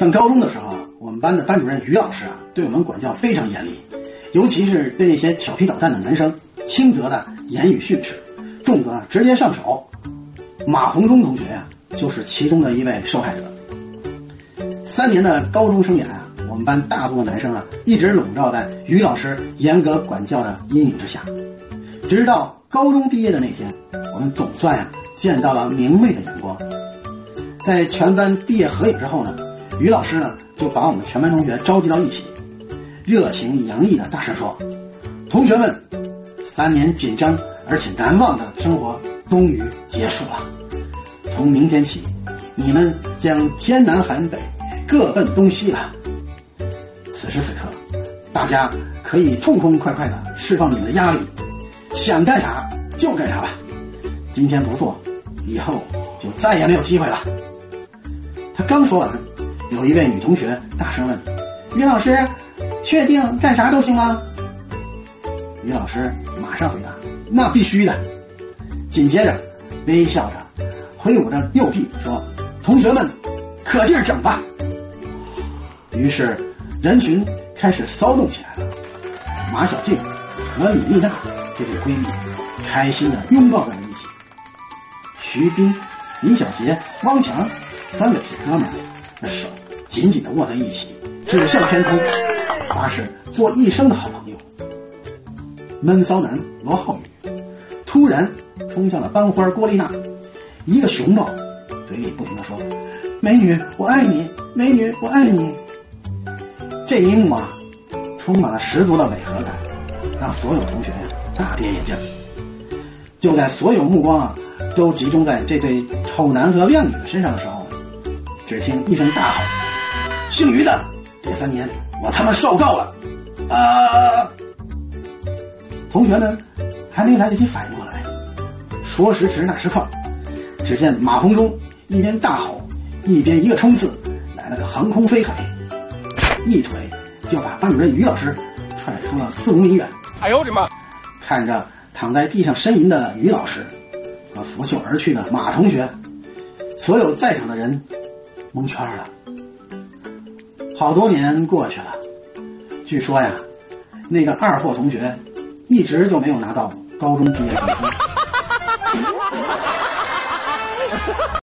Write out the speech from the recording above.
上高中的时候啊，我们班的班主任于老师啊，对我们管教非常严厉，尤其是对那些调皮捣蛋的男生，轻则的言语训斥，重则直接上手。马红忠同学呀、就是其中的一位受害者。三年的高中生涯啊，我们班大部分男生啊，一直笼罩在于老师严格管教的阴影之下。直到高中毕业的那天，我们总算呀、见到了明媚的阳光。在全班毕业合影之后呢，于老师呢就把我们全班同学召集到一起，热情洋溢的大声说：“同学们，三年紧张而且难忘的生活终于结束了。从明天起，你们将天南海北，各奔东西了。此时此刻，大家可以痛痛快快的释放你们的压力，想干啥就干啥吧。今天不做，以后就再也没有机会了。”他刚说完，有一位女同学大声问：“于老师，确定干啥都行吗？”于老师马上回答：“那必须的。”紧接着，微笑着挥舞着右臂说：“同学们，可劲儿整吧！”于是，人群开始骚动起来了。马小静和李丽娜这对闺蜜开心的拥抱在了一起。徐斌、李小杰、汪强三个铁哥们，那手紧紧的握在一起，指向天空，发誓做一生的好朋友。闷骚男罗浩宇突然冲向了班花郭丽娜，一个熊抱，嘴里不停的说：“美女，我爱你，美女，我爱你。”这一幕啊，充满了十足的违和感，让所有同学呀大跌眼镜。就在所有目光啊都集中在这对丑男和靓女的身上的时候，只听一声大吼：“姓于的，这三年我他妈受够了！”啊！同学们还没来得及反应过来，说时迟那时快，只见马红忠一边大吼，一边一个冲刺，来了个横空飞腿，一腿就把班主任于老师踹出了四五米远。哎呦我的妈！看着躺在地上呻吟的于老师和拂袖而去的马同学，所有在场的人蒙圈了。好多年过去了，据说呀，那个二货同学一直就没有拿到高中毕业证书。